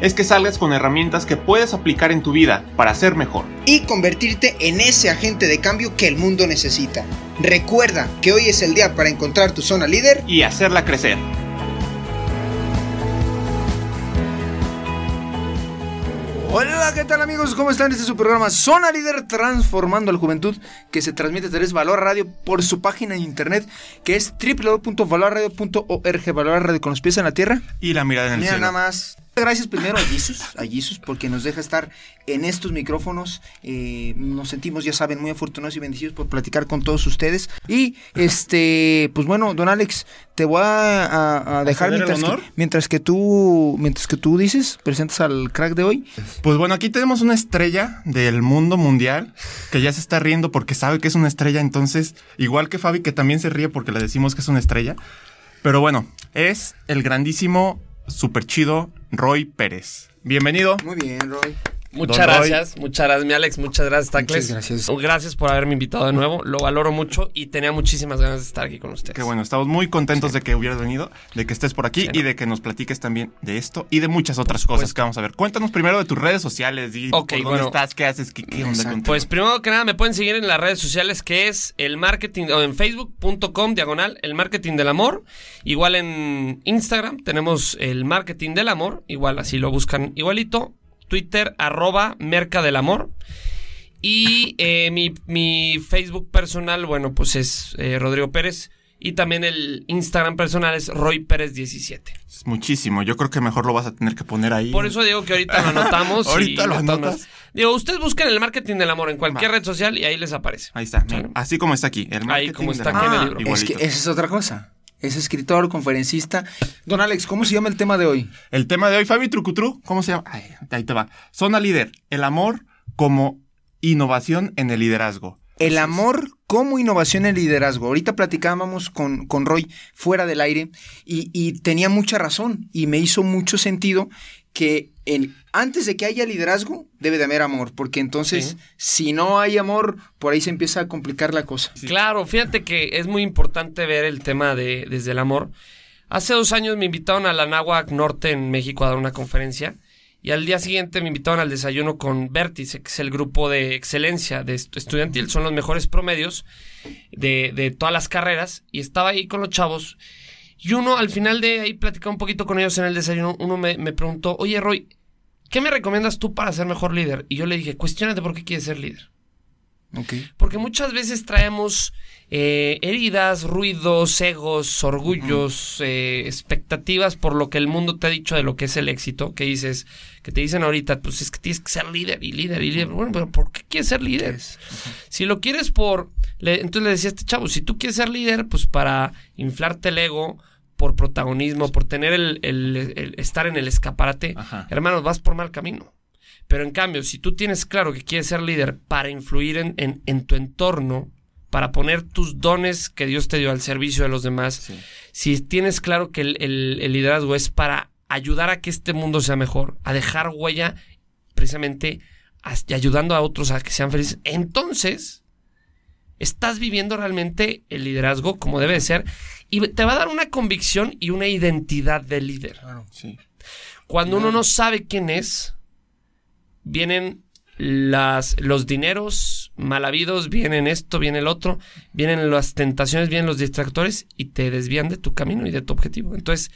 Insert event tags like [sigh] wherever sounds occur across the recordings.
es que salgas con herramientas que puedes aplicar en tu vida para ser mejor. Y convertirte en ese agente de cambio que el mundo necesita. Recuerda que hoy es el día para encontrar tu zona líder. Y hacerla crecer. Hola, ¿qué tal amigos? ¿Cómo están? Este es su programa Zona Líder Transformando a la Juventud que se transmite a través de Valor Radio por su página de internet que es www.valorradio.org Valor Radio con los pies en la tierra. Y la mirada en el Mira cielo. nada más. Gracias primero a Jesus, a Jesus porque nos deja estar en estos micrófonos. Eh, nos sentimos, ya saben, muy afortunados y bendecidos por platicar con todos ustedes. Y este, pues bueno, don Alex, te voy a, a- a dejar mientras que, mientras que tú, mientras que tú dices, presentas al crack de hoy. Pues bueno, aquí tenemos una estrella del mundo mundial que ya se está riendo porque sabe que es una estrella, entonces, igual que Fabi, que también se ríe porque le decimos que es una estrella. Pero bueno, es el grandísimo, super chido Roy Pérez. Bienvenido. Muy bien, Roy. Muchas gracias, muchas gracias, mi Alex, muchas gracias, Tacles. Muchas gracias. Gracias por haberme invitado de nuevo, lo valoro mucho y tenía muchísimas ganas de estar aquí con ustedes. Qué bueno, estamos muy contentos de que hubieras venido, de que estés por aquí Sí, y no. de que nos platiques también de esto y de muchas otras cosas que vamos a ver. Cuéntanos primero de tus redes sociales, di Ok, por dónde bueno. estás, qué haces, qué, qué onda contigo. Pues primero que nada me pueden seguir en las redes sociales que es el marketing o en facebook.com diagonal el marketing del amor. Igual en Instagram tenemos el marketing del amor, igual así lo buscan igualito. Twitter arroba merca del amor. Y eh, mi, mi Facebook personal, bueno, pues es eh, Rodrigo Pérez. Y también el Instagram personal es Roy Pérez 17. Es muchísimo, yo creo que mejor lo vas a tener que poner ahí. Por eso digo que ahorita lo anotamos. [laughs] y Ahorita lo anotas. Digo, ustedes busquen el marketing del amor en cualquier Va. red social y ahí les aparece. Ahí está, Sale. así como está aquí. El Ahí como del está aquí en el amor. libro. Es Igualito. que esa es otra cosa. Es escritor, conferencista. Don Alex, ¿cómo se llama el tema de hoy? El tema de hoy, Fabi Trucutru, ¿cómo se llama? Ay, ahí te va. Zona líder, el amor como innovación en el liderazgo. El amor como innovación en liderazgo. Ahorita platicábamos con, con Roy fuera del aire y, y tenía mucha razón y me hizo mucho sentido que en- antes de que haya liderazgo debe de haber amor, porque entonces Sí. si no hay amor, por ahí se empieza a complicar la cosa. Sí. Claro, fíjate que es muy importante ver el tema de desde el amor. Hace dos años me invitaron a la Náhuac Norte en México a dar una conferencia y al día siguiente me invitaron al desayuno con Vértice, que es el grupo de excelencia de estu- estudiantil, son los mejores promedios de, de todas las carreras y estaba ahí con los chavos y uno al final de ahí platicaba un poquito con ellos en el desayuno, uno me, me preguntó, oye Roy, ¿qué me recomiendas tú para ser mejor líder? Y yo le dije, cuestionate por qué quieres ser líder. Porque muchas veces traemos eh, heridas, ruidos, egos, orgullos, eh, expectativas por lo que el mundo te ha dicho de lo que es el éxito. Que dices, que te dicen ahorita, pues es que tienes que ser líder y líder y líder. Bueno, pero ¿por qué quieres ser líder? Si lo quieres por. le- entonces le decía a este chavo, si tú quieres ser líder, pues para inflarte el ego, por protagonismo, por tener el, el- el estar en el escaparate, Ajá. hermanos, vas por mal camino. Pero en cambio, si tú tienes claro que quieres ser líder para influir en, en- en tu entorno, para poner tus dones que Dios te dio al servicio de los demás, Sí. si tienes claro que el, el- el liderazgo es para ayudar a que este mundo sea mejor, a dejar huella precisamente y ayudando a otros a que sean felices, entonces estás viviendo realmente el liderazgo como debe de ser y te va a dar una convicción y una identidad de líder. Sí. Cuando uno no sabe quién es, vienen las, los dineros mal habidos, vienen esto, viene el otro, vienen las tentaciones, vienen los distractores y te desvían de tu camino y de tu objetivo. Entonces,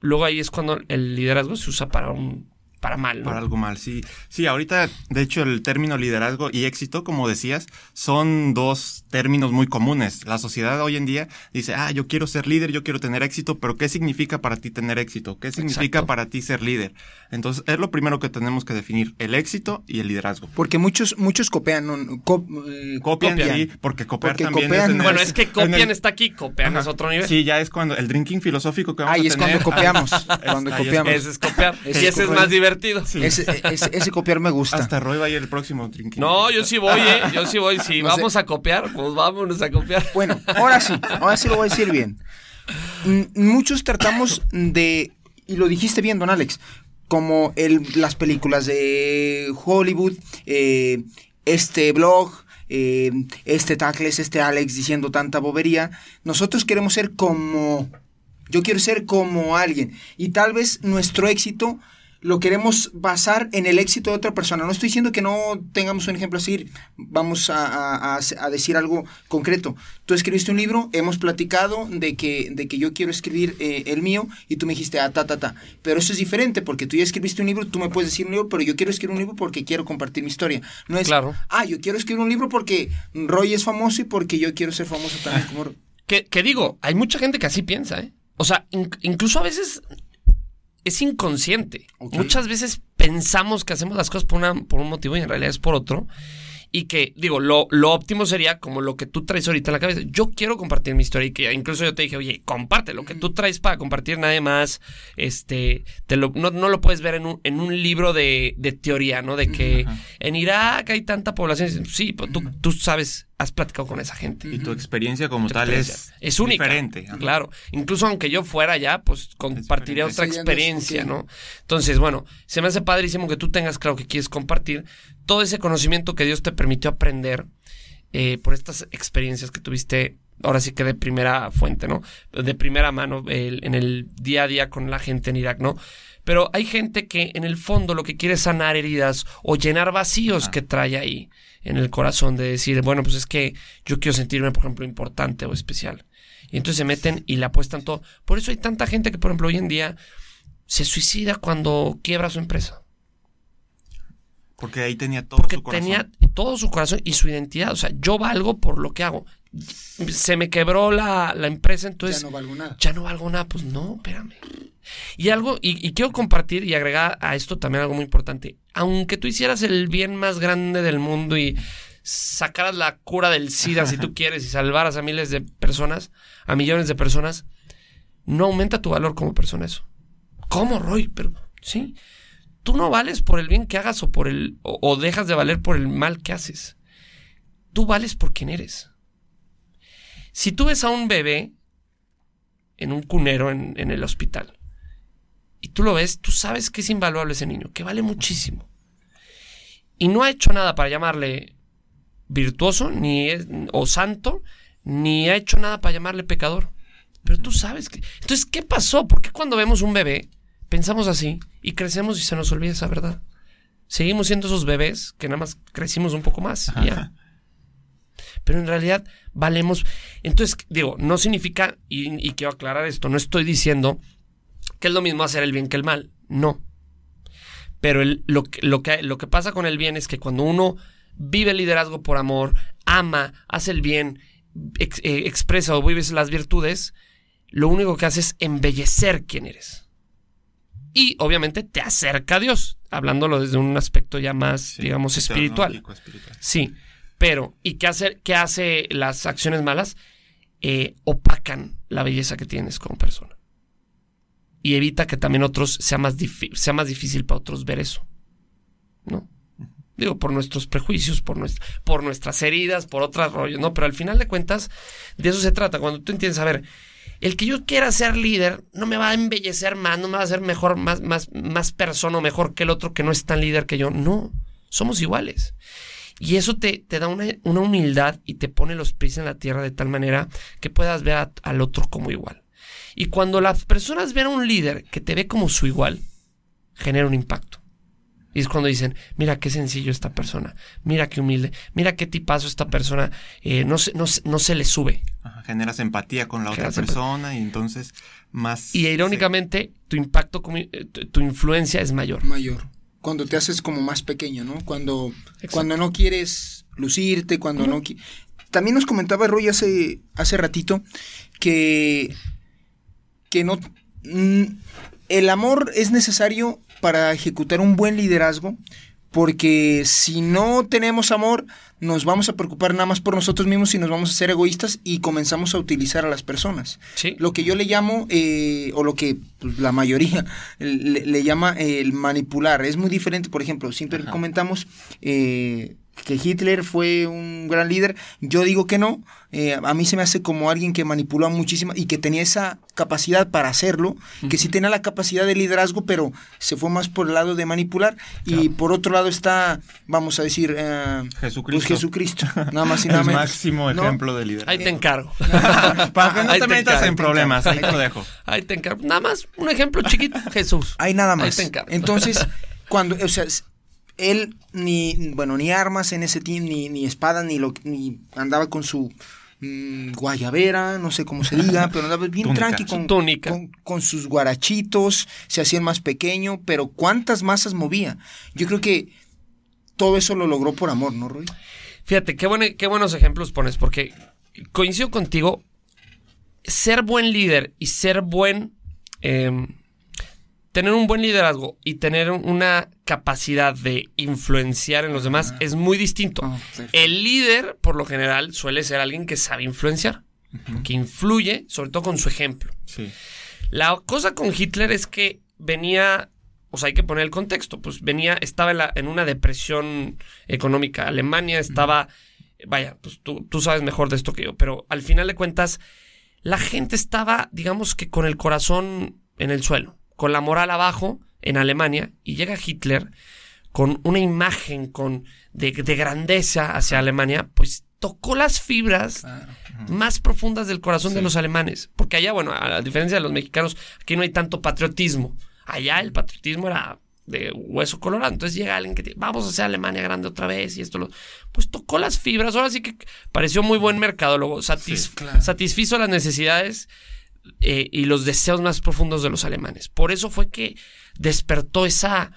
luego ahí es cuando el liderazgo se usa para un para mal, ¿no? Para algo mal, sí. Sí, ahorita, de hecho, el término liderazgo y éxito, como decías, son dos términos muy comunes. La sociedad hoy en día dice, ah, yo quiero ser líder, yo quiero tener éxito, pero ¿qué significa para ti tener éxito? ¿Qué significa Exacto. para ti ser líder? Entonces, es lo primero que tenemos que definir, el éxito y el liderazgo. Porque muchos, muchos copian, no, co- eh, Copian, Copian. sí, porque copiar Porque también copian, es en el- Bueno, es que copian el- está aquí, copian es otro nivel. Sí, ya es cuando el drinking filosófico que vamos Ahí a es tener. [laughs] cuando copiamos. cuando copiamos. Ese es copiar. Ese y es ese es más divertido. Ese, ese- ese copiar me gusta. Hasta Roy va a ir el próximo trinquín. No, yo sí voy, ¿eh? Yo sí voy. Si No sé. vamos a copiar, pues vámonos a copiar. Bueno, ahora sí, ahora sí lo voy a decir bien. M- Muchos tratamos de, y lo dijiste bien, don Alex, como el, las películas de Hollywood, eh, este blog, eh, este Tacles, este Alex diciendo tanta bobería. Nosotros queremos ser como, yo quiero ser como alguien. Y tal vez nuestro éxito lo queremos basar en el éxito de otra persona. No estoy diciendo que no tengamos un ejemplo así, vamos a, a- decir algo concreto. Tú escribiste un libro, hemos platicado de que, de que yo quiero escribir eh, el mío y tú me dijiste, ah, ta, ta, ta. Pero eso es diferente porque tú ya escribiste un libro, tú me puedes decir un libro, pero yo quiero escribir un libro porque quiero compartir mi historia. No es, Claro. ah, yo quiero escribir un libro porque Roy es famoso y porque yo quiero ser famoso también como Roy. Que, que digo, hay mucha gente que así piensa, ¿eh? O sea, in- incluso a veces es inconsciente. Muchas veces pensamos que hacemos las cosas por, una, por un motivo y en realidad es por otro. Y que, digo, lo, lo óptimo sería como lo que tú traes ahorita en la cabeza. Yo quiero compartir mi historia y que incluso yo te dije, oye, comparte lo que tú traes para compartir nadie más. Este, te lo, no, no lo puedes ver en un, en un libro de, de teoría, ¿no? De que en Irak hay tanta población. Sí, pues tú, tú sabes, has platicado con esa gente. Y tu experiencia como Tu tal experiencia. es, es única. diferente. ajá. Claro. Incluso aunque yo fuera allá, pues compartiría otra experiencia, ¿no? Entonces, bueno, se me hace padrísimo que tú tengas claro que quieres compartir todo ese conocimiento que Dios te permitió aprender eh, por estas experiencias que tuviste. Ahora sí que de primera fuente, ¿no? De primera mano el- en el día a día con la gente en Irak, ¿no? Pero hay gente que en el fondo lo que quiere es sanar heridas o llenar vacíos Ah. que trae ahí en el corazón de decir, bueno, pues es que yo quiero sentirme, por ejemplo, importante o especial. Y entonces se meten y le apuestan todo. Por eso hay tanta gente que, por ejemplo, hoy en día se suicida cuando quiebra su empresa. Porque ahí tenía todo Porque su corazón. tenía todo su corazón y su identidad. O sea, yo valgo por lo que hago. Se me quebró la, la empresa, entonces ya no valgo nada. ya no valgo nada. Pues no, espérame. Y algo, y, y quiero compartir y agregar a esto también algo muy importante. Aunque tú hicieras el bien más grande del mundo y sacaras la cura del SIDA si tú quieres y salvaras a miles de personas, a millones de personas, no aumenta tu valor como persona eso. ¿Cómo, Roy? Pero sí, tú no vales por el bien que hagas o por el o, o dejas de valer por el mal que haces. Tú vales por quien eres. Si tú ves a un bebé en un cunero en, el hospital y tú lo ves, tú sabes que es invaluable ese niño, que vale muchísimo. Y no ha hecho nada para llamarle virtuoso ni o santo, ni ha hecho nada para llamarle pecador. Pero tú sabes que... Entonces, ¿qué pasó? ¿Por qué cuando vemos un bebé pensamos así y crecemos y se nos olvida esa verdad? Seguimos siendo esos bebés que nada más crecimos un poco más. ya. Pero en realidad valemos... Entonces, digo, no significa, y, y quiero aclarar esto, no estoy diciendo que es lo mismo hacer el bien que el mal. No. Pero el- lo, que, lo, que, lo que pasa con el bien es que cuando uno vive el liderazgo por amor, ama, hace el bien, ex- eh, expresa o vives las virtudes, lo único que hace es embellecer quién eres. Y obviamente te acerca a Dios, hablándolo desde un aspecto ya más, Sí, digamos, espiritual. Sí, pero ¿y qué hace, qué hace las acciones malas? Eh, opacan la belleza que tienes como persona. Y evita que también otros sea más, sea más difícil para otros ver eso. ¿No? Digo, por nuestros prejuicios, por, por nuestras heridas, por otros rollos, ¿no? Pero al final de cuentas, de eso se trata. Cuando tú entiendes, a ver, el que yo quiera ser líder no me va a embellecer más, no me va a hacer mejor, más, más, más persona o mejor que el otro que no es tan líder que yo. No, somos iguales. Y eso te, te da una, una humildad y te pone los pies en la tierra de tal manera que puedas ver a- al otro como igual. Y cuando las personas ven a un líder que te ve como su igual, genera un impacto. Y es cuando dicen, mira qué sencillo esta persona, mira qué humilde, mira qué tipazo esta persona, eh, no, se, no, se- no se le sube. Ajá, generas empatía con la otra empatía. persona y entonces más... Y irónicamente, tu impacto, como- eh, tu, tu influencia es mayor. mayor. Cuando te haces como más pequeño, ¿no? Cuando, Exacto. cuando no quieres lucirte, cuando no qui- También nos comentaba Roy hace, hace ratito que, que no... mm, el amor es necesario para ejecutar un buen liderazgo, Porque si no tenemos amor, nos vamos a preocupar nada más por nosotros mismos y nos vamos a ser egoístas y comenzamos a utilizar a las personas. Sí. Lo que yo le llamo, eh, o lo que pues, la mayoría [laughs] le, le llama eh, el manipular, es muy diferente. Por ejemplo, siempre Ajá. comentamos eh, que Hitler fue un gran líder. Yo digo que no. Eh, a mí se me hace como alguien que manipuló muchísimo y que tenía esa capacidad para hacerlo, que sí tenía la capacidad de liderazgo, pero se fue más por el lado de manipular. Y por otro lado está, vamos a decir, eh, Jesucristo. pues Jesucristo, nada [laughs] más y El nada menos. máximo ¿No? ejemplo de liderazgo. Ahí te encargo. [laughs] Para que no Ahí te te metas encargo, en te problemas, ahí te lo dejo. Ahí te encargo. Nada más un ejemplo chiquito. [laughs] Jesús. Hay nada Ahí más. te encargo. Entonces, cuando, o sea, él ni, bueno, ni armas en ese team, ni, ni espada, ni lo ni andaba con su mm, guayabera, no sé cómo se diga, [laughs] pero andaba bien tranqui con, con, con sus guarachitos, se hacía el más pequeño, pero cuántas masas movía. Yo creo que todo eso lo logró por amor, ¿no, Roy? Fíjate, qué, buen- qué buenos ejemplos pones, porque coincido contigo, ser buen líder y ser buen... eh, tener un buen liderazgo y tener una capacidad de influenciar en los demás es muy distinto. Ah. El líder, por lo general, suele ser alguien que sabe influenciar, que influye, sobre todo con su ejemplo. Sí. La cosa con Hitler es que venía, o sea, hay que poner el contexto, pues venía, estaba en, la- en una depresión económica. Alemania estaba, vaya, pues tú, tú sabes mejor de esto que yo, pero al final de cuentas, la gente estaba, digamos que con el corazón en el suelo, con la moral abajo en Alemania, y llega Hitler con una imagen con, de, de grandeza hacia Alemania, pues tocó las fibras más profundas del corazón de los alemanes. Porque allá, bueno, a diferencia de los mexicanos, aquí no hay tanto patriotismo. Allá el patriotismo era de hueso colorado. Entonces llega alguien que vamos a hacer Alemania grande otra vez y esto lo... Pues tocó las fibras. Ahora sí que pareció muy buen mercadólogo. Satis- Sí, claro. Satisfizo las necesidades eh, y los deseos más profundos de los alemanes. Por eso fue que despertó esa,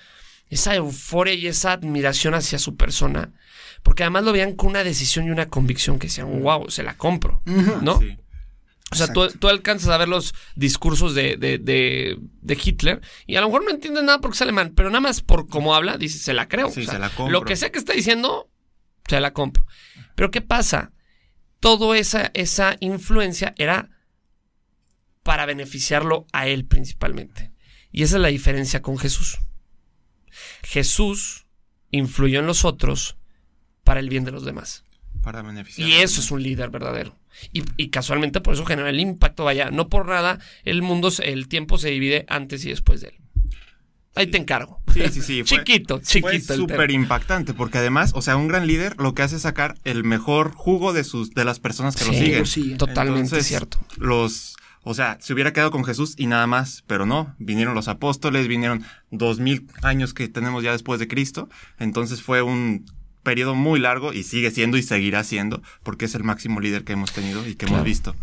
esa euforia y esa admiración hacia su persona. Porque además lo veían con una decisión y una convicción que decían, wow, se la compro. ¿no? Sí. O sea, tú, tú alcanzas a ver los discursos de, de, de- de Hitler y a lo mejor no entiendes nada porque es alemán, pero nada más por cómo habla, dices, se la creo. Sí, O sea, se la compro. Lo que sea que está diciendo, se la compro. Pero ¿qué pasa? Toda esa, esa influencia era para beneficiarlo a él principalmente. Y esa es la diferencia con Jesús. Jesús influyó en los otros para el bien de los demás. Para beneficiar. Y eso es un líder verdadero. Y, y casualmente por eso genera el impacto. Vaya, no por nada el mundo, el tiempo se divide antes y después de él. Ahí te encargo. Sí, sí, sí. fue- chiquito, Fue chiquito el súper impactante porque además, o sea, un gran líder lo que hace es sacar el mejor jugo de sus de las personas que lo Sí, siguen. lo siguen. Totalmente Entonces, cierto. Los, o sea, se hubiera quedado con Jesús y nada más, pero no, vinieron los apóstoles, vinieron dos mil años que tenemos ya después de Cristo, entonces fue un periodo muy largo y sigue siendo y seguirá siendo porque es el máximo líder que hemos tenido y que Claro. hemos visto.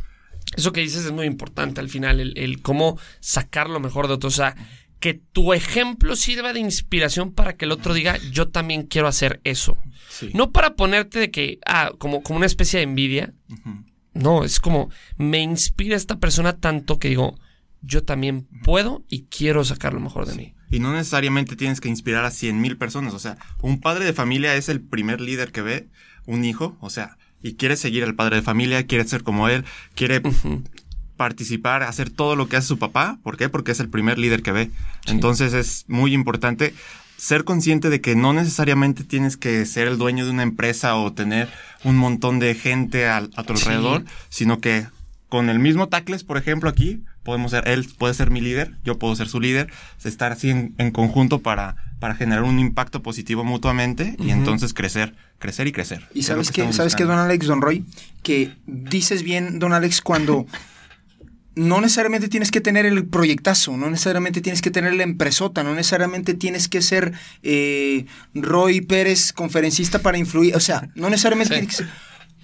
Eso que dices es muy importante al final, el, el cómo sacar lo mejor de otro. O sea, que tu ejemplo sirva de inspiración para que el otro diga, yo también quiero hacer eso. Sí. No para ponerte de que, ah, como, como una especie de envidia. No, es como, me inspira esta persona tanto que digo, yo también puedo y quiero sacar lo mejor de mí. Y no necesariamente tienes que inspirar a cien mil personas. O sea, un padre de familia es el primer líder que ve un hijo. O sea, y quiere seguir al padre de familia, quiere ser como él, quiere participar, hacer todo lo que hace su papá. ¿Por qué? Porque es el primer líder que ve. Entonces es muy importante ser consciente de que no necesariamente tienes que ser el dueño de una empresa o tener un montón de gente a, tu Sí. alrededor, sino que con el mismo Tacles, por ejemplo, aquí, podemos ser, él puede ser mi líder, yo puedo ser su líder, estar así en, en conjunto para, para generar un impacto positivo mutuamente y entonces crecer, crecer y crecer. Y sabes que sabes que don Alex, don Roy, que dices bien, don Alex, cuando [laughs] no necesariamente tienes que tener el proyectazo, no necesariamente tienes que tener la empresota, no necesariamente tienes que ser eh, Roy Pérez conferencista para influir, o sea, no necesariamente Sí. tienes que ser-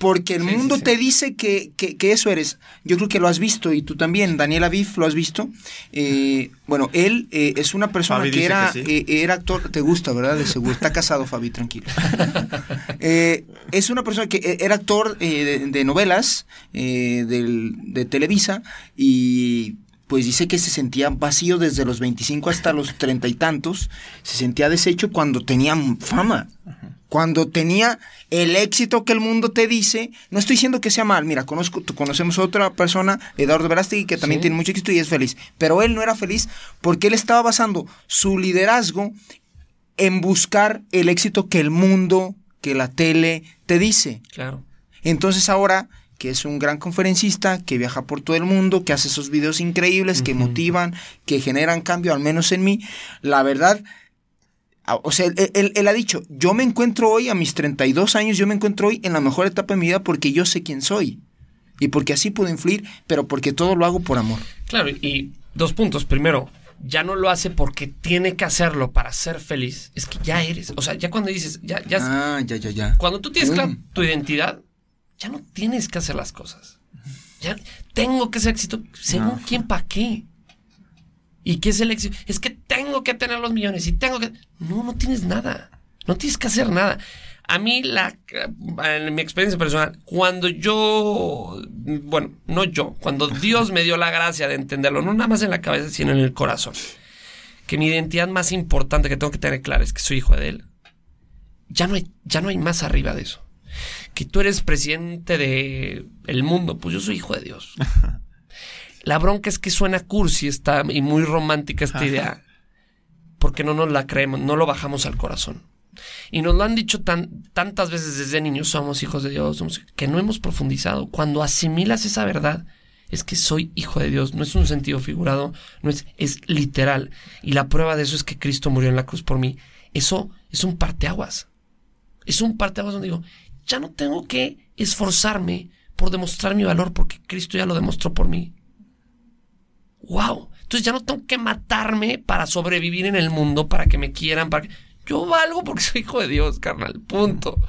porque el Sí, mundo sí. te dice que, que- que eso eres. Yo creo que lo has visto y tú también, Daniel Aviv, lo has visto. Eh, bueno, él eh, es una persona Fabi que era, eh, era actor, te gusta, ¿verdad? De seguro. Está casado, Fabi, tranquilo. [laughs] Eh, es una persona que eh, era actor eh, de, de novelas eh, del- de Televisa y pues dice que se sentía vacío desde los 25 hasta los treinta y tantos, se sentía deshecho cuando tenía fama, cuando tenía el éxito que el mundo te dice. No estoy diciendo que sea mal, mira, conozco, conocemos a otra persona, Eduardo Verástegui, que también Sí. tiene mucho éxito y es feliz, pero él no era feliz porque él estaba basando su liderazgo en buscar el éxito que el mundo, que la tele te dice. Claro. Entonces ahora que es un gran conferencista, que viaja por todo el mundo, que hace esos videos increíbles, que motivan, que generan cambio, al menos en mí, la verdad, o sea, él, él- él ha dicho, yo me encuentro hoy a mis 32 años, yo me encuentro hoy en la mejor etapa de mi vida porque yo sé quién soy. Y porque así puedo influir, pero porque todo lo hago por amor. Claro, y dos puntos. Primero, ya no lo hace porque tiene que hacerlo para ser feliz. Es que ya eres. O sea, ya cuando dices, ya, ya. Ah, ya, ya, ya. Cuando tú tienes clara Mm. tu identidad, ya no tienes que hacer las cosas. Ya tengo que ser éxito. ¿Según No. quién, para qué? ¿Y qué es el éxito? Es que tengo que tener los millones y tengo que. No, no tienes nada. No tienes que hacer nada. A mí, la, en mi experiencia personal, cuando yo, bueno, no yo, cuando Dios me dio la gracia de entenderlo, no nada más en la cabeza, sino en el corazón, que mi identidad más importante que tengo que tener clara es que soy hijo de Él, ya no hay, ya no hay más arriba de eso. Que tú eres presidente de el mundo, pues yo soy hijo de Dios. [laughs] La bronca es que suena cursi esta, y muy romántica esta idea, porque no nos la creemos, no lo bajamos al corazón. Y nos lo han dicho tan, tantas veces desde niños, somos hijos de Dios, somos- que no hemos profundizado. Cuando asimilas esa verdad, es que soy hijo de Dios, no es un sentido figurado, no es, es literal. Y la prueba de eso es que Cristo murió en la cruz por mí. Eso es un parteaguas. Es un parteaguas donde digo, ya no tengo que esforzarme por demostrar mi valor porque Cristo ya lo demostró por mí. ¡Wow! Entonces ya no tengo que matarme para sobrevivir en el mundo, para que me quieran, para que... Yo valgo porque soy hijo de Dios, carnal. Punto.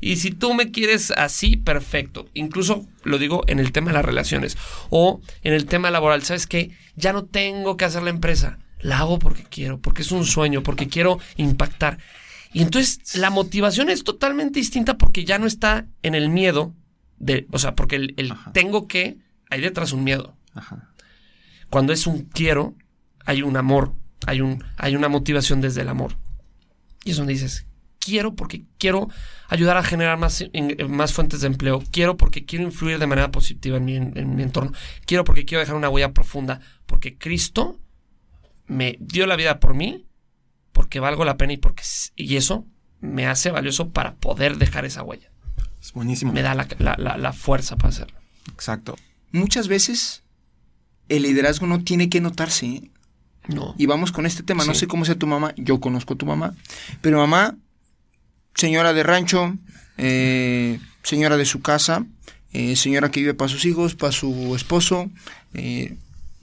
Y si tú me quieres así, perfecto. Incluso lo digo en el tema de las relaciones o en el tema laboral. ¿Sabes qué? Ya no tengo que hacer la empresa. La hago porque quiero, porque es un sueño, porque quiero impactar. Y entonces la motivación es totalmente distinta porque ya no está en el miedo de, o sea, porque el, el tengo que, hay detrás un miedo. Ajá. Cuando es un quiero, hay un amor, hay, un, hay una motivación desde el amor. Y es donde dices, quiero porque quiero ayudar a generar más, en- más fuentes de empleo, quiero porque quiero influir de manera positiva en mi, en mi entorno, quiero porque quiero dejar una huella profunda, porque Cristo me dio la vida por mí, porque valgo la pena y, porque, y eso me hace valioso para poder dejar esa huella. Es buenísimo. Me da la, la- la- la fuerza para hacerlo. Exacto. Muchas veces el liderazgo no tiene que notarse. ¿eh? No. Y vamos con este tema. No Sí. sé cómo sea tu mamá. Yo conozco a tu mamá. Pero mamá, señora de rancho, eh, señora de su casa, eh, señora que vive para sus hijos, para su esposo.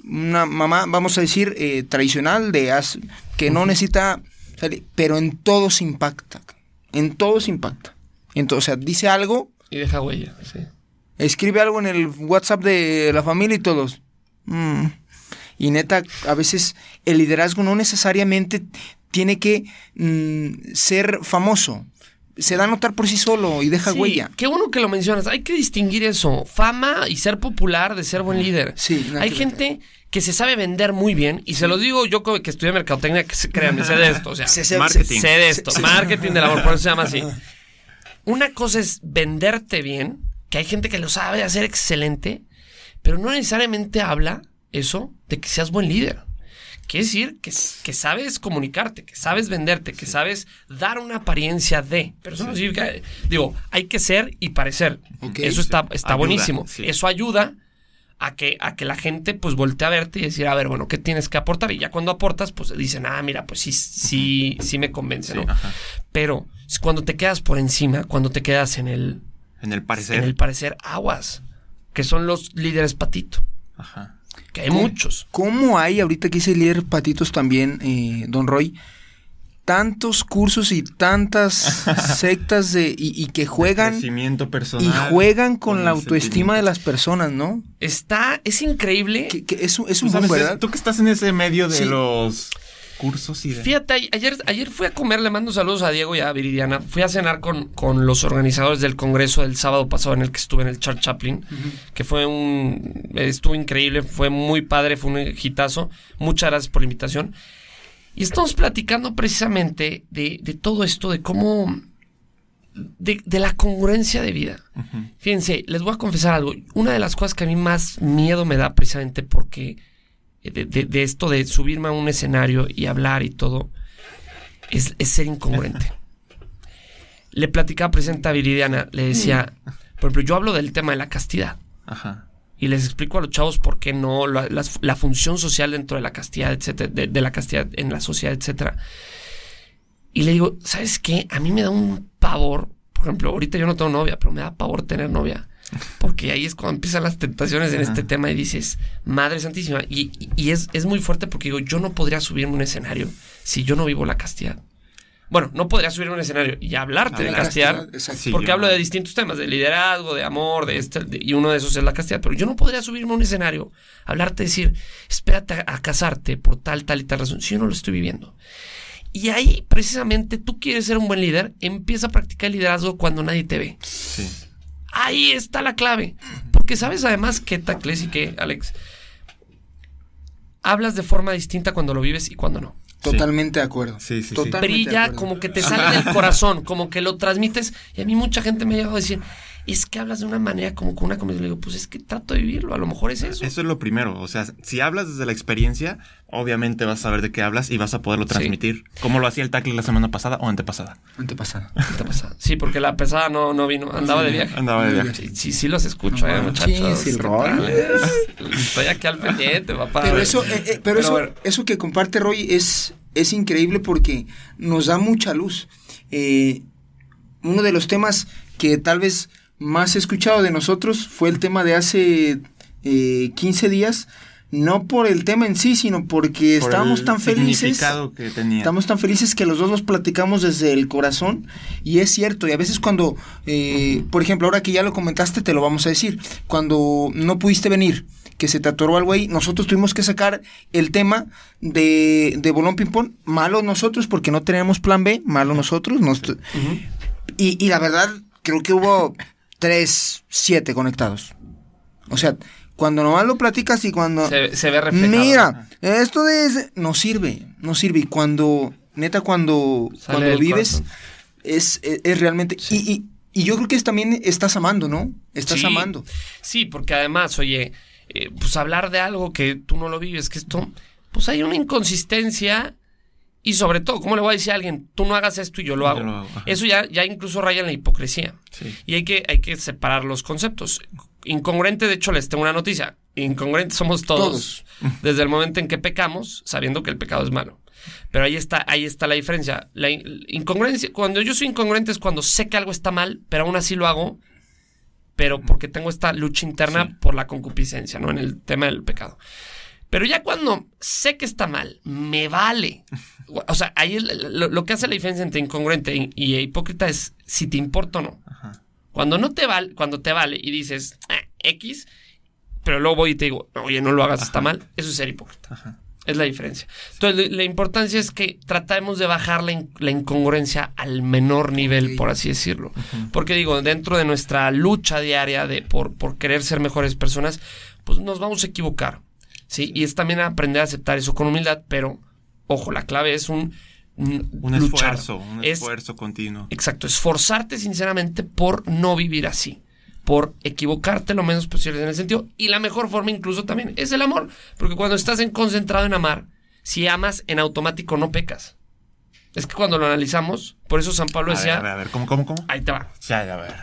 una mamá, vamos a decir, tradicional, de as- que no necesita, salir, pero en todo se impacta. En todo se impacta. Entonces, o sea, dice algo, Y deja huella, sí. escribe algo en el WhatsApp de la familia y todos. Mm. Y neta, a veces el liderazgo no necesariamente tiene que mm, ser famoso. Se da a notar por sí solo y deja Sí, huella. Qué bueno que lo mencionas. Hay que distinguir eso. Fama y ser popular de ser buen líder. Sí, Hay que ver. gente que se sabe vender muy bien. Y se lo digo yo que estudié mercadotecnia, que se- créanme, sé de esto. O sea, [laughs] Se- se- marketing. sé de esto. se- Marketing del amor, por eso se llama así. Una cosa es venderte bien, que hay gente que lo sabe hacer excelente, pero no necesariamente habla eso de que seas buen líder. Quiere decir que, que sabes comunicarte, que sabes venderte, que sabes dar una apariencia de. Pero eso no significa. Digo, hay que ser y parecer. Eso está, está Ayuda, buenísimo. sí. Eso ayuda a que, a que la gente pues voltee a verte y decir, a ver, bueno, ¿qué tienes que aportar? Y ya cuando aportas, pues dicen, ah, mira, pues sí, sí, sí me convence, Sí, ¿no? ajá. Pero cuando te quedas por encima, cuando te quedas en el, En el parecer. en el parecer aguas, que son los líderes patito, Ajá. que hay ¿Cómo? muchos. ¿Cómo hay, ahorita que dice líder patitos también, eh, don Roy, tantos cursos y tantas [laughs] sectas de, y, y que juegan Crecimiento personal. y juegan con, con la autoestima de las personas, ¿no? Está, es increíble. Que, que es, un- es Tú un boom, sabes, ¿verdad? Tú que estás en ese medio de Sí. los cursos y de... Fíjate, ayer, ayer fui a comer, le mando saludos a Diego y a Viridiana. Fui a cenar con, con los organizadores del congreso del sábado pasado en el que estuve en el Church Chaplin, que fue un. Estuvo increíble, fue muy padre, fue un hitazo. Muchas gracias por la invitación. Y estamos platicando precisamente de, de todo esto, de cómo. De, de la congruencia de vida. Fíjense, les voy a confesar algo. Una de las cosas que a mí más miedo me da precisamente porque de, de- de esto de subirme a un escenario y hablar y todo es, es ser incongruente. [laughs] Le platicaba presente a Viridiana, le decía, por ejemplo, yo hablo del tema de la castidad Ajá. y les explico a los chavos por qué no, la función social dentro de la castidad, etcétera, de, de la castidad en la sociedad, etcétera. Y le digo, ¿sabes qué? A mí me da un pavor, por ejemplo, ahorita yo no tengo novia, pero me da pavor tener novia. Porque ahí es cuando empiezan las tentaciones en este tema y dices, Madre Santísima. Y, y- es, es muy fuerte porque digo, yo no podría subirme a un escenario si yo no vivo la castidad. Bueno, no podría subirme a un escenario y hablarte de castidad. Porque hablo de distintos temas, de liderazgo, de amor, de este, de- y uno de esos es la castidad. Pero yo no podría subirme a un escenario, hablarte, decir, espérate a, a casarte por tal, tal y tal razón, si yo no lo estoy viviendo. Y ahí, precisamente, tú quieres ser un buen líder, empieza a practicar el liderazgo cuando nadie te ve. Sí. Ahí está la clave. Porque sabes además que, Tacles y que, Alex, hablas de forma distinta cuando lo vives y cuando no. Totalmente de acuerdo. Sí, sí. Totalmente de Brilla acuerdo. como que te sale del corazón, como que lo transmites. Y a mí mucha gente me ha llegado a decir, es que hablas de una manera como con una conversación. Le digo, pues es que trato de vivirlo, a lo mejor es eso. Eso es lo primero. O sea, si hablas desde la experiencia, obviamente vas a saber de qué hablas y vas a poderlo transmitir. Como lo hacía el tackle la semana pasada o antepasada. Antepasada. ¿Qué te pasa? Sí, porque la pesada no, no vino, andaba de viaje. Andaba de viaje. Sí, sí, sí los escucho, No eh, muchachos. el ¿Qué Roy. tal, eh? Estoy aquí al pendiente, papá. Pero eso, eh, eh, pero eso, bueno. eso que comparte Roy es, es increíble porque nos da mucha luz. Eh, uno de los temas que tal vez más escuchado de nosotros fue el tema de hace eh, 15 días. No por el tema en sí, sino porque Por estábamos tan felices. significado que tenía. Estamos tan felices que los dos los platicamos desde el corazón y es cierto, y a veces cuando, eh, por ejemplo, ahora que ya lo comentaste, te lo vamos a decir, cuando no pudiste venir, que se te atoró algo ahí, nosotros tuvimos que sacar el tema de, de Bolón Ping Pong, malo nosotros porque no teníamos plan B, malo nosotros, nos- y, y la verdad creo que hubo tres, siete conectados. O sea, cuando nomás lo platicas y cuando... Se, se ve reflejado. Mira, esto de no sirve, no sirve. Y cuando, neta, cuando, Sale cuando vives, es, es, es realmente. Y, y, y yo creo que es también estás amando, ¿no? Estás Sí. amando. Sí, porque además, oye, eh, pues hablar de algo que tú no lo vives, que esto, pues hay una inconsistencia y sobre todo, ¿cómo le voy a decir a alguien, tú no hagas esto y yo lo Yo hago? lo hago, ajá. Eso ya, ya incluso raya en la hipocresía. Sí. Y hay que, hay que separar los conceptos. Incongruente, de hecho, les tengo una noticia. Incongruentes somos todos, [laughs] desde el momento en que pecamos, sabiendo que el pecado es malo. Pero ahí está, ahí está la diferencia. La in- incongruencia, cuando yo soy incongruente es cuando sé que algo está mal, pero aún así lo hago, pero porque tengo esta lucha interna Sí. por la concupiscencia, ¿no? En el tema del pecado. Pero ya cuando sé que está mal, me vale. O sea, ahí lo, lo que hace la diferencia entre incongruente y, hipócrita es si te importa o no. Ajá. Cuando no te vale, cuando te vale y dices "Ah, X, pero luego voy y te digo, oye, no lo hagas, está mal, eso es ser hipócrita. Ajá. Es la diferencia. Entonces, la importancia es que tratemos de bajar la, in- la incongruencia al menor nivel, por así decirlo. Porque digo, dentro de nuestra lucha diaria de por, por querer ser mejores personas, pues nos vamos a equivocar. ¿sí? Y es también aprender a aceptar eso con humildad, pero, ojo, la clave es un, un Un luchar. esfuerzo, un Es- esfuerzo continuo. Exacto, esforzarte sinceramente por no vivir así, por equivocarte lo menos posible en el sentido. Y la mejor forma incluso también es el amor, porque cuando estás en concentrado en amar, si amas en automático no pecas. Es que cuando lo analizamos, por eso San Pablo A ver, decía, a ver, a ver, ¿cómo, cómo, cómo? ahí te va. Ya, a ver, a ver.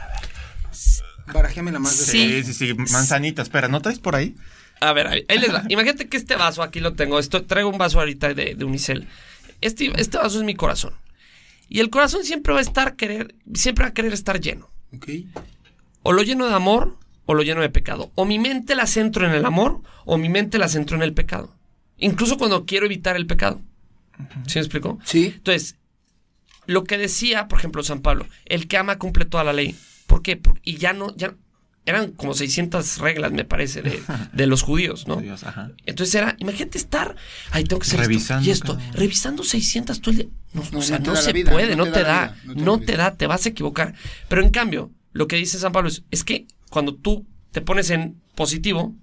Barajéame la más de Sí. Sí, sí, sí. Manzanita, espera, ¿no traes por ahí? A ver, ahí, ahí les va. Imagínate que este vaso, aquí lo tengo, esto, traigo un vaso ahorita de, de Unicel. Este, este vaso es mi corazón. Y el corazón siempre va a estar querer, siempre va a querer estar lleno. Ok. O lo lleno de amor o lo lleno de pecado. O mi mente la centro en el amor o mi mente la centro en el pecado. Incluso cuando quiero evitar el pecado. ¿Sí me explico? Sí. Entonces, lo que decía, por ejemplo, San Pablo, el que ama cumple toda la ley. ¿Por qué? Por- y ya no, ya eran como 600 reglas, me parece, de, [laughs] de los judíos, ¿no? Dios, ajá. Entonces era, imagínate estar, ahí tengo que hacer Revisando esto y esto, cada- revisando 600 todo el día. No, No, o sea, no se vida, puede, no te te da la da, vida, no te te da, te vas a equivocar. Pero en cambio, lo que dice San Pablo es, es que cuando tú te pones en positivo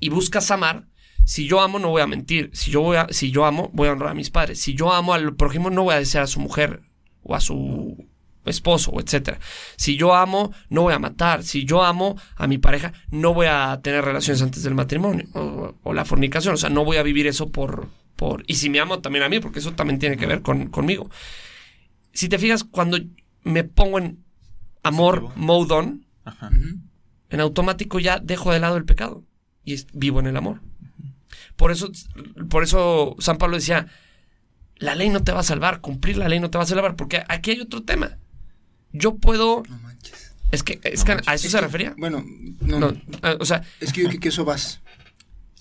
y buscas amar, si yo amo no voy a mentir, si yo voy a, si yo amo voy a honrar a mis padres, si yo amo al prójimo no voy a desear a su mujer o a su esposo, o etcétera. Si yo amo, no voy a matar. Si yo amo a mi pareja, no voy a tener relaciones antes del matrimonio o, o la fornicación. O sea, no voy a vivir eso por, por... Y si me amo también a mí, porque eso también tiene que ver con, conmigo. Si te fijas, cuando me pongo en amor mode on, Ajá. Ujú. en automático ya dejo de lado el pecado y es- vivo en el amor. Por eso, por eso San Pablo decía, la ley no te va a salvar, cumplir la ley no te va a salvar, porque aquí hay otro tema. Yo puedo, No manches. es que, es que a eso Es se que, refería. Bueno, no, No, no. o sea, Es que yo creo que eso vas.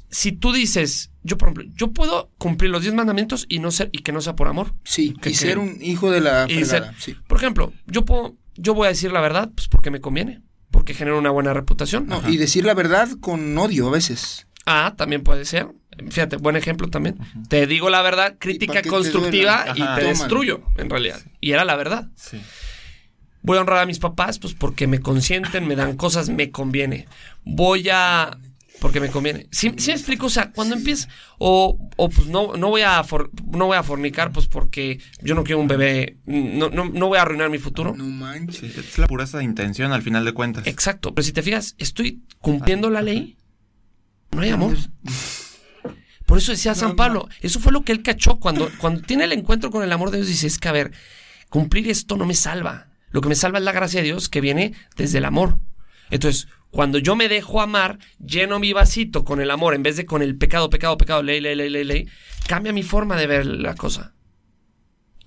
si tú dices, yo por ejemplo, yo puedo cumplir los 10 mandamientos y no ser y que no sea por amor. Sí, ¿Qué y ser un hijo de la Y fregada. ser- Sí. Por ejemplo, yo puedo, yo voy a decir la verdad, pues porque me conviene, porque genera una buena reputación. No, y decir la verdad con odio a veces. Ah, también puede ser. Fíjate, buen ejemplo también. Te digo la verdad, crítica que te constructiva y te Tómalo. destruyo, en realidad. Y era la verdad. Sí. Voy a honrar a mis papás, pues porque me consienten, me dan cosas, me conviene. Voy a... Porque me conviene. ¿Sí, sí me explico? O sea, cuando empiezas... O, o pues no, no, voy a for- no voy a fornicar, pues porque yo no quiero un bebé. No, no, no voy a arruinar mi futuro. No manches. Es la pureza de intención al final de cuentas. Exacto. Pero si te fijas, estoy cumpliendo la ley. No hay amor. Por eso decía San Pablo, eso fue lo que él cachó cuando, cuando tiene el encuentro con el amor de Dios. Dice, es que a ver, cumplir esto no me salva. Lo que me salva es la gracia de Dios que viene desde el amor. Entonces, cuando yo me dejo amar, lleno mi vasito con el amor en vez de con el pecado, pecado, pecado, ley, ley, ley, ley, ley, cambia mi forma de ver la cosa.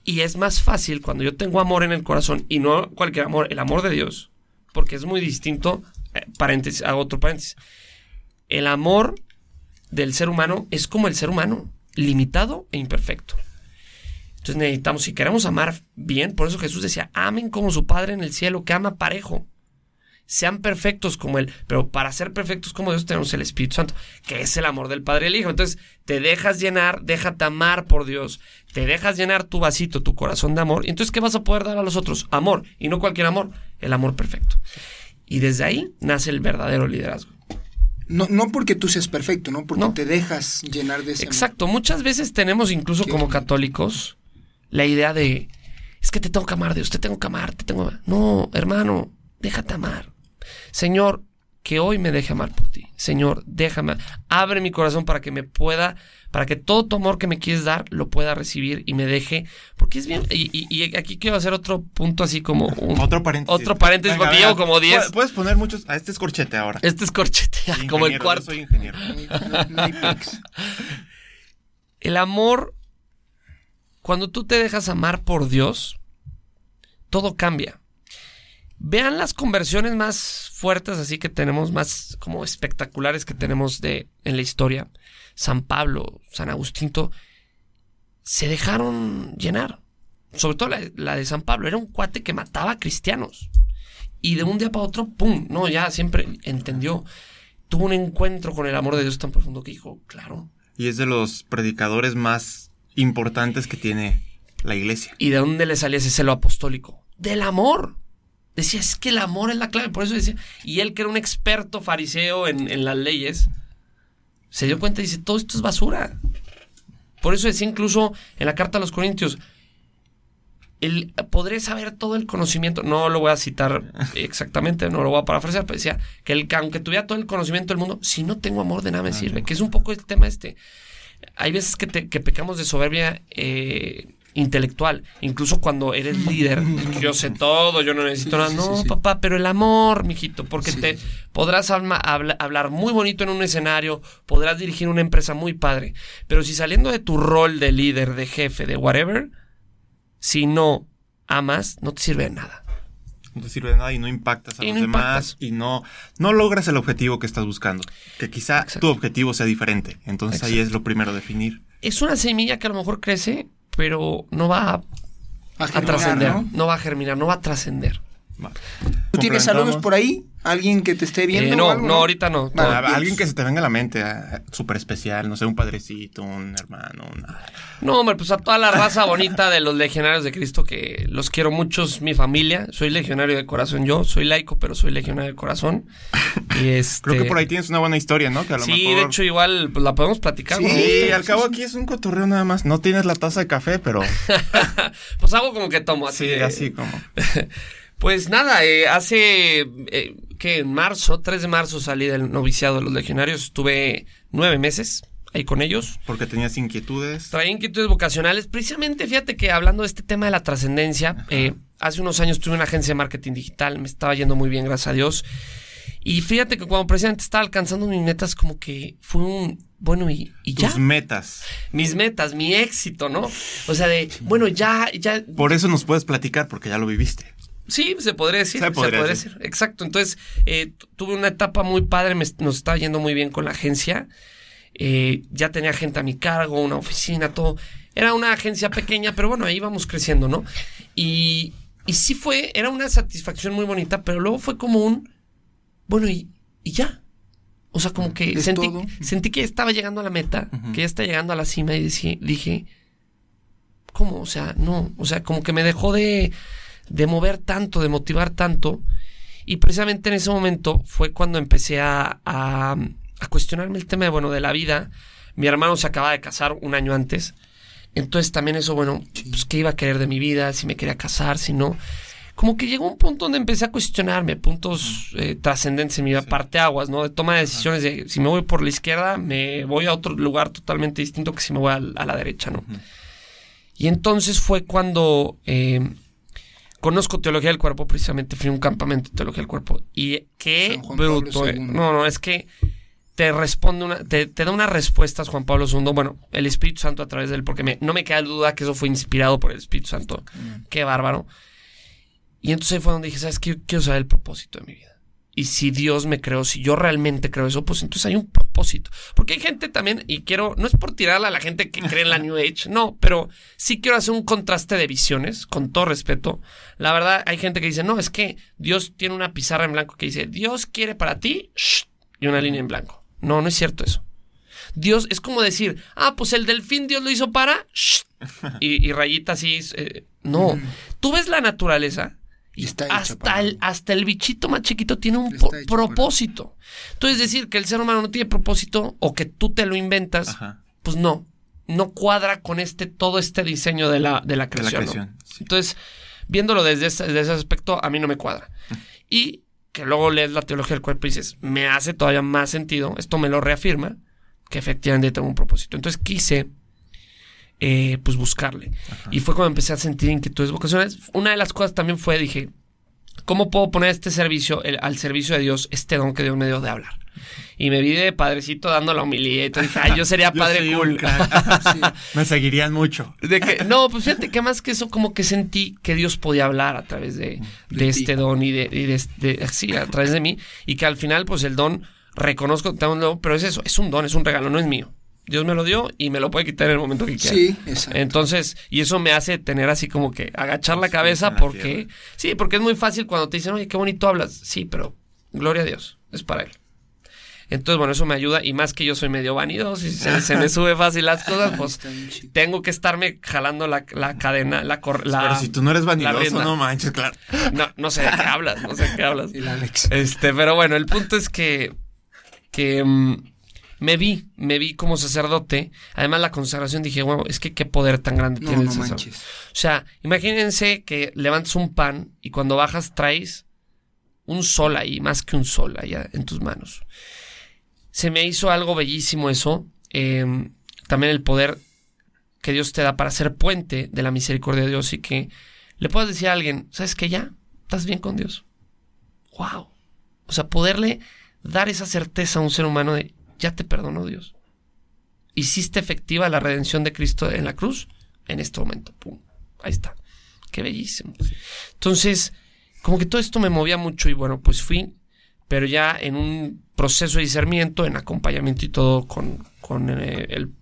Y es más fácil cuando yo tengo amor en el corazón y no cualquier amor, el amor de Dios, porque es muy distinto. eh, paréntesis, hago otro paréntesis. El amor del ser humano es como el ser humano, limitado e imperfecto. Entonces necesitamos, si queremos amar bien, por eso Jesús decía, amen como su Padre en el cielo, que ama parejo. Sean perfectos como Él. Pero para ser perfectos como Dios tenemos el Espíritu Santo, que es el amor del Padre y el Hijo. Entonces te dejas llenar, déjate amar por Dios. Te dejas llenar tu vasito, tu corazón de amor. Y entonces, ¿qué vas a poder dar a los otros? Amor. Y no cualquier amor, el amor perfecto. Y desde ahí nace el verdadero liderazgo. No, no porque tú seas perfecto, ¿no? Porque No. te dejas llenar de ese amor. Exacto, muchas veces tenemos incluso Qué como católicos la idea de es que te tengo que amar, Dios, te tengo que amar, te tengo que amar. No, hermano, déjate amar. Señor, que hoy me deje amar por ti. Señor, déjame, abre mi corazón para que me pueda, para que todo tu amor que me quieres dar lo pueda recibir y me deje, porque es bien, y, y- y aquí quiero hacer otro punto así como un- Otro paréntesis. Otro paréntesis, porque llevo como 10. Pu- Puedes poner muchos. A este es corchete ahora. Este es corchete, [laughs] como el ingeniero, yo cuarto. Soy ingeniero. [laughs] El amor, cuando tú te dejas amar por Dios, todo cambia. Vean las conversiones más fuertes, así que tenemos, más como espectaculares que tenemos de, en la historia. San Pablo, San Agustín, todo, se dejaron llenar. Sobre todo la, la de San Pablo. Era un cuate que mataba a cristianos. Y de un día para otro, ¡pum! No, ya siempre entendió. Tuvo un encuentro con el amor de Dios tan profundo que dijo, claro, Y es de los predicadores más importantes que tiene la iglesia. ¿Y de dónde le salía ese celo apostólico? Del amor. Decía, es que el amor es la clave. Por eso decía, y él que era un experto fariseo en, en las leyes, se dio cuenta y dice, todo esto es basura. Por eso decía incluso en la carta a los Corintios, el, podré saber todo el conocimiento, no lo voy a citar [laughs] exactamente, no lo voy a parafrasear, pero decía que, el, que aunque tuviera todo el conocimiento del mundo, si no tengo amor de nada me sirve, que es un poco el tema este. Hay veces que, te- que pecamos de soberbia eh, intelectual, incluso cuando eres [laughs] líder, yo sé todo, yo no necesito nada, sí, no sí. papá, pero el amor, mijito, porque Sí. te podrás alma- habla- hablar muy bonito en un escenario, podrás dirigir una empresa muy padre, pero si saliendo de tu rol de líder, de jefe, de whatever, si no amas, no te sirve de nada. No te sirve de nada y no impactas a Y los no demás impactas. y no, no logras el objetivo que estás buscando. Que quizá Exacto. tu objetivo sea diferente. Entonces ahí es lo primero definir. Es una semilla que a lo mejor crece, pero no va a, A a germinar, trascender, ¿no? ¿no? va a germinar, no va a trascender. ¿Tú tienes saludos por ahí? ¿Alguien que te esté viendo? Eh, o no, algo, no, ahorita no. Vale. Ah, alguien que se te venga a la mente, ah, súper especial, no sé, un padrecito, un hermano, una- No, hombre, pues a toda la raza [laughs] bonita de los legionarios de Cristo, que los quiero mucho, es mi familia. Soy legionario de corazón yo, soy laico, pero soy legionario de corazón. Y este... Creo que por ahí tienes una buena historia, ¿no? Que a lo Sí, mejor... de hecho, igual pues, la podemos platicar. Sí, al cabo aquí es un cotorreo nada más. No tienes la taza de café, pero [laughs] Pues hago como que tomo así. sí, de- así como. [laughs] Pues nada, eh, hace eh, que en marzo, 3 de marzo salí del noviciado de los legionarios, estuve nueve meses ahí con ellos. Porque tenías inquietudes. Traía inquietudes vocacionales. Precisamente, fíjate que hablando de este tema de la trascendencia, eh, hace unos años tuve una agencia de marketing digital, me estaba yendo muy bien, gracias a Dios. Y fíjate que cuando precisamente estaba alcanzando mis metas, como que fue un, bueno, y, y ya. Tus metas. Mis metas, mi éxito, ¿no? O sea, de, bueno, ya, ya, Por eso nos puedes platicar, porque ya lo viviste. Sí, se podría decir. Se Se podría decir. decir. Exacto. Entonces, eh, tu- tuve una etapa muy padre, me- nos estaba yendo muy bien con la agencia. Eh, ya tenía gente a mi cargo, una oficina, todo. Era una agencia pequeña, pero bueno, ahí íbamos creciendo, ¿no? Y, y sí fue, era una satisfacción muy bonita, pero luego fue como un, bueno, y, y ya. O sea, como que ¿Es sentí, sentí que estaba llegando a la meta, que ya está llegando a la cima y dije, dije, ¿cómo? O sea, no, o sea, como que me dejó de, de mover tanto, de motivar tanto. Y precisamente en ese momento fue cuando empecé a, a, a cuestionarme el tema de, bueno, de la vida. Mi hermano se acaba de casar un año antes. Entonces también eso, bueno, pues qué iba a querer de mi vida, si me quería casar, si no. Como que llegó un punto donde empecé a cuestionarme puntos eh, trascendentes en mi vida, parteaguas, ¿no? De toma de decisiones de si me voy por la izquierda, me voy a otro lugar totalmente distinto que si me voy a, a la derecha, ¿no? Y entonces fue cuando eh, conozco teología del cuerpo, precisamente fui a un campamento de teología del cuerpo. Y qué bruto. eh. No, no, es que te responde una, te, te da unas respuestas Juan Pablo II, bueno, el Espíritu Santo a través de él, porque me- no me queda duda que eso fue inspirado por el Espíritu Santo. Qué bárbaro. Y entonces ahí fue donde dije, ¿sabes qué? Yo quiero saber el propósito de mi vida. Y si Dios me creó, si yo realmente creo eso, pues entonces hay un propósito. Porque hay gente también, y quiero, no es por tirarla a la gente que cree en la [laughs] New Age, no, pero sí quiero hacer un contraste de visiones, con todo respeto. La verdad, hay gente que dice, no, es que Dios tiene una pizarra en blanco que dice, Dios quiere para ti, shh, y una línea en blanco. No, no es cierto eso. Dios es como decir, ah, pues el delfín Dios lo hizo para, shh, y, y rayita así. eh, no, [laughs] tú ves la naturaleza y Está hasta para el, hasta el bichito más chiquito tiene un para propósito. Entonces decir que el ser humano no tiene propósito o que tú te lo inventas, Ajá. pues no, no cuadra con este todo este diseño de la, de la De la creación. ¿no? creación. sí. Entonces, viéndolo desde ese, desde ese aspecto, a mí no me cuadra. Y que luego lees la teología del cuerpo y dices, me hace todavía más sentido, esto me lo reafirma, que efectivamente tengo un propósito. Entonces quise, eh, pues, buscarle. Y fue cuando empecé a sentir inquietudes vocacionales. Una de las cosas también fue, dije, ¿cómo puedo poner este servicio, el- al servicio de Dios, este don que Dios me dio de hablar? Y me vi de padrecito dando la dije, ay, yo sería [laughs] Yo padre cool. crack. [laughs] Me seguirían mucho. De que, no, pues fíjate que más que eso, como que sentí que Dios podía hablar a través de, de este don y de, y de- de- sí, a través de mí. Y que al final, pues el don, reconozco que tengo un don, pero es eso, es un don, es un regalo, no es mío. Dios me lo dio y me lo puede quitar en el momento que quiera. Sí, exacto. Entonces, y eso me hace tener así como que agachar la cabeza la porque, sí, porque es muy fácil cuando te dicen, oye, qué bonito hablas. Sí, pero gloria a Dios, es para Él. Entonces, bueno, eso me ayuda y más que yo soy medio vanidoso y se, se me sube fácil las cosas, [laughs] pues tengo que estarme jalando la, la cadena, la, cor- la- Pero si tú no eres vanidoso, no manches, claro. no, no sé de qué hablas, no sé de qué hablas. [laughs] El Alex. Este, pero bueno, el punto es que, que mm, me vi, me vi como sacerdote. Además, la consagración dije, bueno, es que qué poder tan grande No, tiene el sacerdote. manches. O sea, imagínense que levantas un pan y cuando bajas traes un sol ahí, más que un sol allá en tus manos. Se me hizo algo bellísimo eso. eh, también el poder que Dios te da para ser puente de la misericordia de Dios y que le puedas decir a alguien, ¿sabes que ya? ¿Estás bien con Dios? ¡Wow! O sea, poderle dar esa certeza a un ser humano de, ya te perdonó Dios. Hiciste efectiva la redención de Cristo en la cruz en este momento. ¡Pum! Ahí está. Qué bellísimo. Entonces, como que todo esto me movía mucho y bueno, pues fui, pero ya en un proceso de discernimiento, en acompañamiento y todo con, con eh, el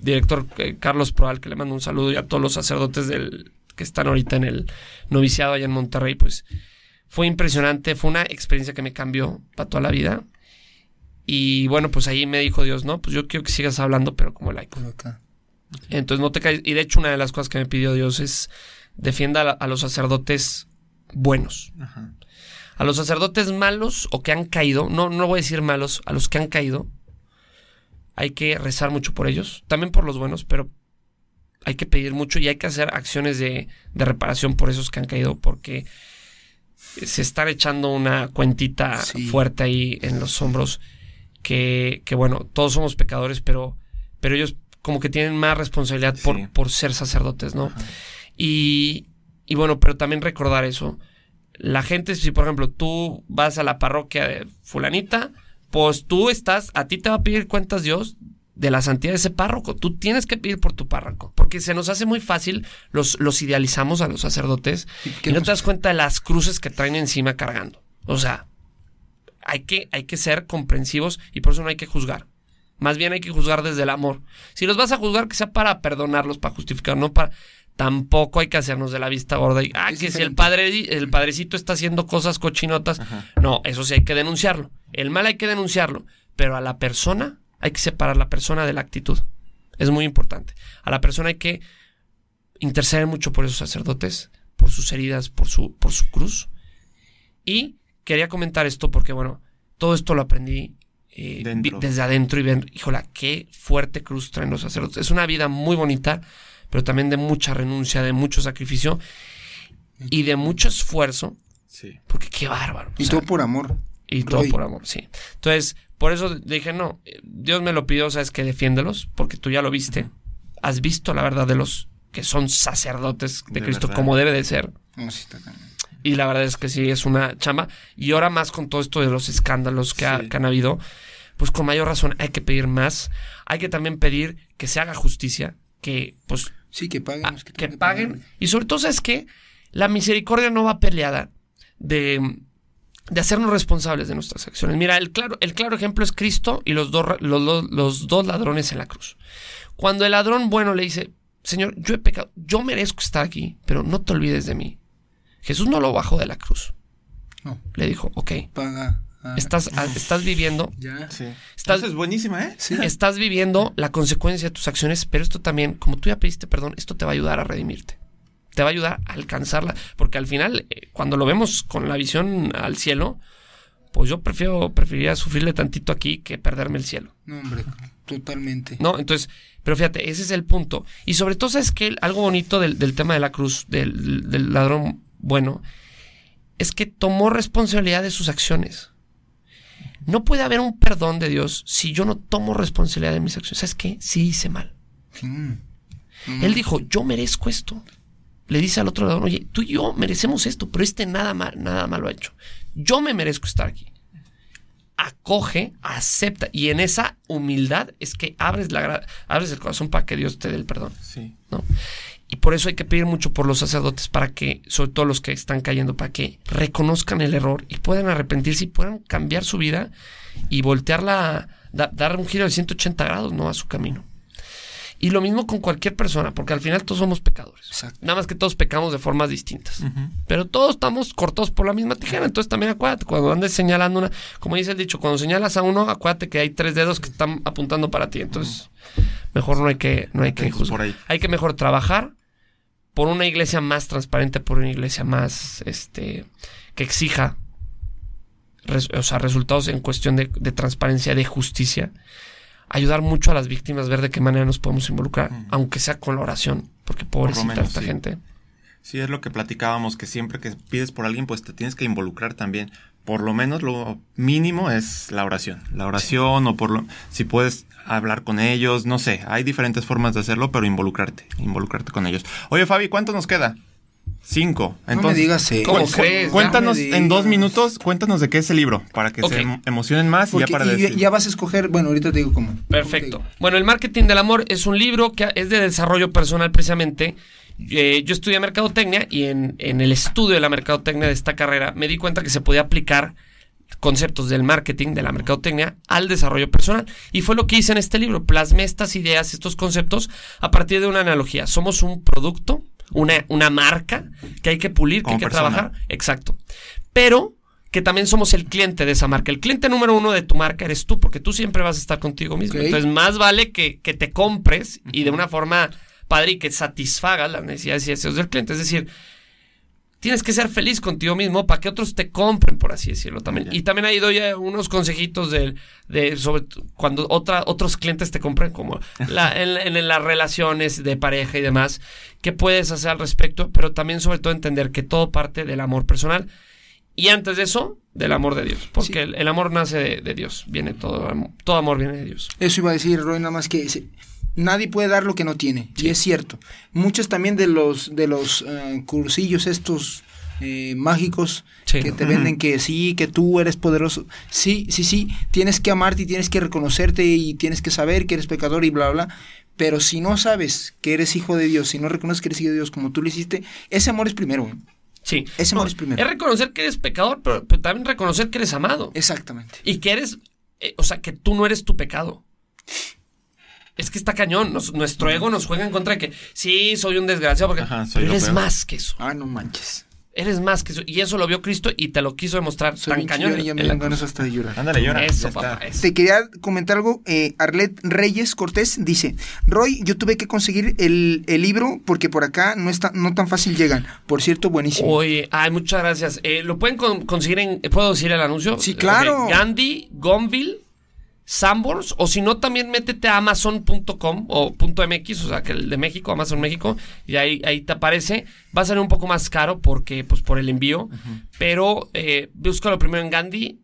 director eh, Carlos Proal, que le mando un saludo y a todos los sacerdotes del, que están ahorita en el noviciado allá en Monterrey, pues Fue impresionante, fue una experiencia que me cambió para toda la vida. Y bueno, pues ahí me dijo Dios, no, pues yo quiero que sigas hablando, pero como laico. Acá. Entonces no te caes. Y de hecho, una de las cosas que me pidió Dios es defienda a, los sacerdotes buenos. Ajá. A los sacerdotes malos o que han caído, no, no voy a decir malos, a los que han caído, hay que rezar mucho por ellos, también por los buenos, pero hay que pedir mucho y hay que hacer acciones de, de reparación por esos que han caído, porque se están echando una cuentita Sí. fuerte ahí en los hombros, que, que bueno, todos somos pecadores, pero, pero ellos como que tienen más responsabilidad por, Sí. por ser sacerdotes, ¿no? Y, y bueno, pero también recordar eso. La gente, si por ejemplo tú vas a la parroquia de fulanita, pues tú estás, a ti te va a pedir cuentas Dios de la santidad de ese párroco. Tú tienes que pedir por tu párroco, porque se nos hace muy fácil, los, los idealizamos a los sacerdotes y no queremos- te das cuenta de las cruces que traen encima cargando. O sea, hay que, hay que ser comprensivos y por eso no hay que juzgar. Más bien hay que juzgar desde el amor. Si los vas a juzgar, que sea para perdonarlos, para justificar, no para. Tampoco hay que hacernos de la vista gorda y, ah, Es que si el padre, el padrecito está haciendo cosas cochinotas. Ajá. No, eso sí hay que denunciarlo. El mal hay que denunciarlo, pero a la persona hay que separar la persona de la actitud. Es muy importante. A la persona hay que interceder mucho por esos sacerdotes, por sus heridas, por su, por su cruz. Y quería comentar esto porque, bueno, todo esto lo aprendí eh, desde adentro y ven, híjola, qué fuerte cruz traen los sacerdotes. Es una vida muy bonita, pero también de mucha renuncia, de mucho sacrificio y de mucho esfuerzo, Sí. porque qué bárbaro. o Y sea, todo por amor. y todo por amor, sí. Entonces, por eso dije, no, Dios me lo pidió, sabes que defiéndelos, porque tú ya lo viste. Has visto la verdad de los que son sacerdotes de, De Cristo verdad. como debe de ser. No, sí. Y la verdad es que sí, es una chamba. Y ahora más con todo esto de los escándalos que, ha- que han habido, pues con mayor razón hay que pedir más. Hay que también pedir que se haga justicia, que pues Sí, que paguen. Que paguen. Y sobre todo, ¿sabes qué? La misericordia no va peleada de, de hacernos responsables de nuestras acciones. Mira, el claro, el claro ejemplo es Cristo y los dos, ra- los, dos- los dos ladrones en la cruz. Cuando el ladrón bueno le dice, Señor, yo he pecado, yo merezco estar aquí, pero no te olvides de mí. Jesús no lo bajó de la cruz. No. Le dijo, ok, Paga. ah, estás, ah, estás viviendo Ya. Sí. Estás- es buenísima, ¿eh? Sí. Estás viviendo la consecuencia de tus acciones, pero esto también, como tú ya pediste perdón, esto te va a ayudar a redimirte. Te va a ayudar a alcanzarla, porque al final, eh, cuando lo vemos con la visión al cielo, pues yo prefiero, preferiría sufrirle tantito aquí que perderme el cielo. No, hombre, totalmente. ¿No? Entonces, pero fíjate, ese es el punto. Y sobre todo, ¿sabes qué? Algo bonito del, del tema de la cruz, del, del ladrón bueno, es que tomó responsabilidad de sus acciones. No puede haber un perdón de Dios si yo no tomo responsabilidad de mis acciones. ¿Sabes qué? Sí hice mal. Mm. Mm. Él dijo, yo merezco esto. Le dice al otro ladrón, oye, tú y yo merecemos esto, pero este nada, mal, nada malo ha hecho. Yo me merezco estar aquí. Acoge, acepta, y en esa humildad es que abres, la, abres el corazón para que Dios te dé el perdón. Sí. ¿no? Y por eso hay que pedir mucho por los sacerdotes para que, sobre todo los que están cayendo, para que reconozcan el error y puedan arrepentirse y puedan cambiar su vida y voltearla, da- dar un giro de 180 grados, ¿no? A su camino. Y lo mismo con cualquier persona, porque al final todos somos pecadores. Exacto. Nada más que todos pecamos de formas distintas. Pero todos estamos cortados por la misma tijera. Entonces también acuérdate, cuando andes señalando una, como dice el dicho, cuando señalas a uno, acuérdate que hay tres dedos que están apuntando para ti. Entonces, mejor no hay que, no hay que juzgar. Hay que mejor trabajar por una iglesia más transparente, por una iglesia más, este, que exija, res- o sea, resultados en cuestión de, de transparencia, de justicia. Ayudar mucho a las víctimas, ver de qué manera nos podemos involucrar, aunque sea con la oración, porque pobrecita menos, esta sí. gente. Sí, es lo que platicábamos, que siempre que pides por alguien, pues te tienes que involucrar también. Por lo menos lo mínimo es la oración. La oración o por lo... Si puedes hablar con ellos, no sé. Hay diferentes formas de hacerlo, pero involucrarte. Involucrarte con ellos. Oye, Fabi, ¿cuánto nos queda? Cinco. no me digas eso. ¿Cómo cu- crees? cu- Cuéntanos no en dos minutos, cuéntanos de qué es el libro, para que se em- emocionen más y ya para y decir. ya vas a escoger, bueno, ahorita te digo cómo. Perfecto. Bueno, El Marketing del Amor es un libro que es de desarrollo personal precisamente. Eh, yo estudié mercadotecnia y en, en el estudio de la mercadotecnia de esta carrera me di cuenta que se podía aplicar conceptos del marketing, de la mercadotecnia, al desarrollo personal. Y fue lo que hice en este libro. Plasmé estas ideas, estos conceptos a partir de una analogía. Somos un producto una, una marca que hay que pulir, que Como hay que persona. trabajar. Exacto. Pero que también somos el cliente de esa marca. El cliente número uno de tu marca eres tú, porque tú siempre vas a estar contigo mismo. Entonces, más vale que, que te compres y de una forma padre y que satisfagas las necesidades y deseos del cliente. Es decir, tienes que ser feliz contigo mismo para que otros te compren, por así decirlo también. Y también ahí doy eh, unos consejitos de, de sobre cuando otra, otros clientes te compren, como la- [laughs] en, en las relaciones de pareja y demás, qué puedes hacer al respecto, pero también sobre todo entender que todo parte del amor personal. Y antes de eso, del amor de Dios. Porque Sí. el, el amor nace de, de Dios. Viene todo, todo amor viene de Dios. Eso iba a decir, Roy, nada más que se- nadie puede dar lo que no tiene. Y es cierto. Muchos también de los, de los eh, cursillos estos eh, mágicos Sí. que te venden que sí, que tú eres poderoso. Sí, sí, sí. Tienes que amarte y tienes que reconocerte y tienes que saber que eres pecador y bla, bla. bla. Pero si no sabes que eres hijo de Dios, si no reconoces que eres hijo de Dios como tú lo hiciste, ese amor es primero. Sí. Ese amor es primero. Es reconocer que eres pecador, pero, pero también reconocer que eres amado. Exactamente. Y que eres, eh, o sea, que tú no eres tu pecado. Es que está cañón. nos- nuestro ego nos juega en contra de que sí, soy un desgraciado, porque Ajá, soy pero lo eres peor. más que eso. Ah, no manches. Eres más que eso. Y eso lo vio Cristo y te lo quiso demostrar Soy tan cañón. y ya me ganas hasta de llorar. Ándale, llora. Eso, papá. eso. Te quería comentar algo. Eh, Arlet Reyes Cortés dice: Roy, yo tuve que conseguir el, el libro porque por acá no, está, no tan fácil llegan. Por cierto, buenísimo. Oye, ay, muchas gracias. Eh, ¿Lo pueden con- conseguir en. ¿Puedo decir el anuncio? Sí, claro. Gandhi, Gonville, Sambors, o si no, también métete a amazon.com o .mx, o sea, que el de México, Amazon México, y ahí, ahí te aparece. Va a salir un poco más caro porque, pues, por el envío, pero eh, búscalo primero en Gandhi.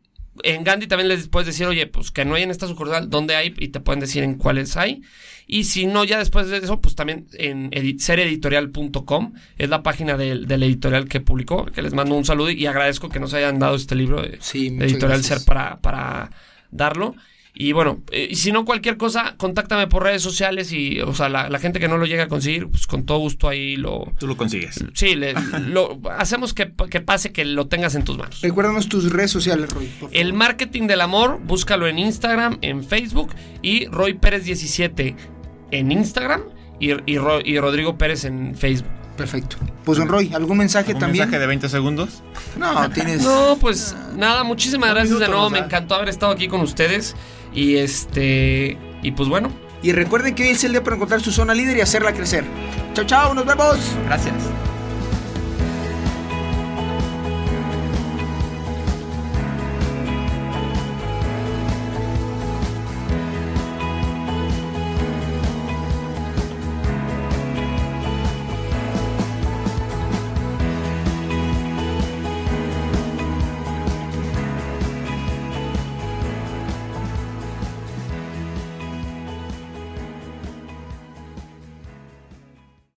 En Gandhi también les puedes decir, oye, pues que no hay en esta sucursal, ¿dónde hay? Y te pueden decir en cuáles hay. Y si no, ya después de eso, pues también en edi- sereditorial.com es la página del, del editorial que publicó, que les mando un saludo y agradezco que nos hayan dado este libro de, Sí, de editorial gracias. Ser para, para darlo. Y bueno, eh, y si no, cualquier cosa, contáctame por redes sociales y, o sea, la, la gente que no lo llega a conseguir, pues con todo gusto ahí lo... Tú lo consigues. Sí, le- [laughs] lo, hacemos que, que pase, que lo tengas en tus manos. Recuérdanos tus redes sociales, Roy. por favor. El marketing del amor, búscalo en Instagram, en Facebook y Roy Pérez 17 en Instagram y, y Ro- y Rodrigo Pérez en Facebook. Perfecto. Pues, don Roy, ¿algún mensaje ¿Un también? mensaje de 20 segundos? No, tienes. [laughs] No, pues nada, muchísimas gracias minuto de nuevo, me encantó haber estado aquí con ustedes y este y pues bueno, Y recuerden que hoy es el día para encontrar su zona líder y hacerla crecer. Chao, chao, nos vemos. Gracias.